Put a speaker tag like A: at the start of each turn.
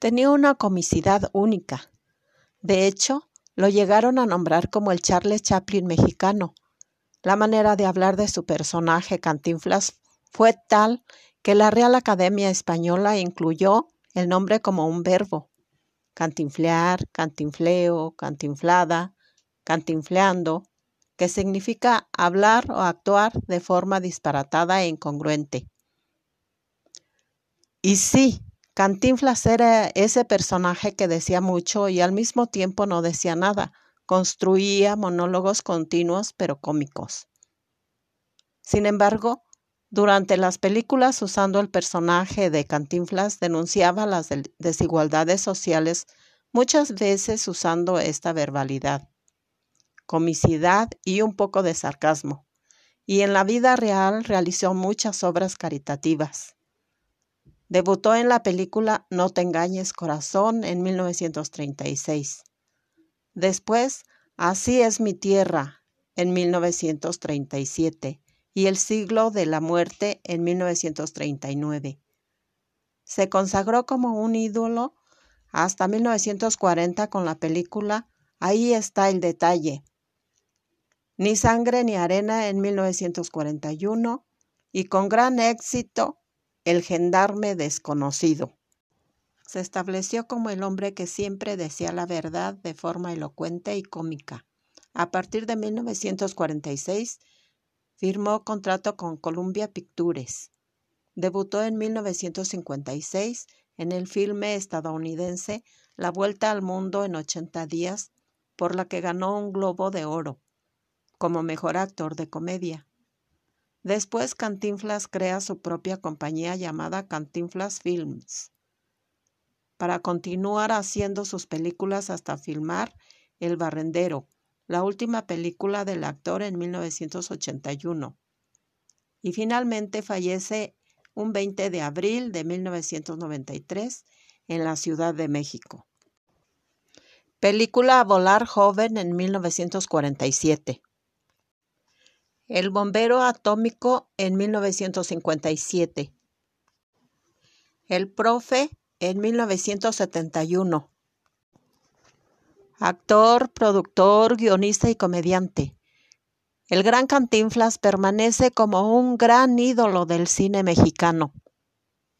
A: Tenía una comicidad única. De hecho, lo llegaron a nombrar como el Charles Chaplin mexicano. La manera de hablar de su personaje Cantinflas fue tal que la Real Academia Española incluyó el nombre como un verbo. Cantinflear, cantinfleo, cantinflada, cantinfleando, que significa hablar o actuar de forma disparatada e incongruente. Y sí, Cantinflas era ese personaje que decía mucho y al mismo tiempo no decía nada. Construía monólogos continuos pero cómicos. Sin embargo, durante las películas usando el personaje de Cantinflas denunciaba las desigualdades sociales, muchas veces usando esta verbalidad, comicidad y un poco de sarcasmo. Y en la vida real realizó muchas obras caritativas. Debutó en la película No te engañes corazón en 1936. Después, Así es mi tierra en 1937 y El siglo de la muerte en 1939. Se consagró como un ídolo hasta 1940 con la película Ahí está el detalle. Ni sangre ni arena en 1941 y con gran éxito el gendarme desconocido. Se estableció como el hombre que siempre decía la verdad de forma elocuente y cómica. A partir de 1946 firmó contrato con Columbia Pictures. Debutó en 1956 en el filme estadounidense La Vuelta al Mundo en 80 días, por la que ganó un Globo de Oro como mejor actor de comedia. Después Cantinflas crea su propia compañía llamada Cantinflas Films para continuar haciendo sus películas hasta filmar El Barrendero, la última película del actor en 1981. Y finalmente fallece un 20 de abril de 1993 en la Ciudad de México. Película Volar Joven en 1947. El bombero atómico en 1957. El profe en 1971. Actor, productor, guionista y comediante. El gran Cantinflas permanece como un gran ídolo del cine mexicano.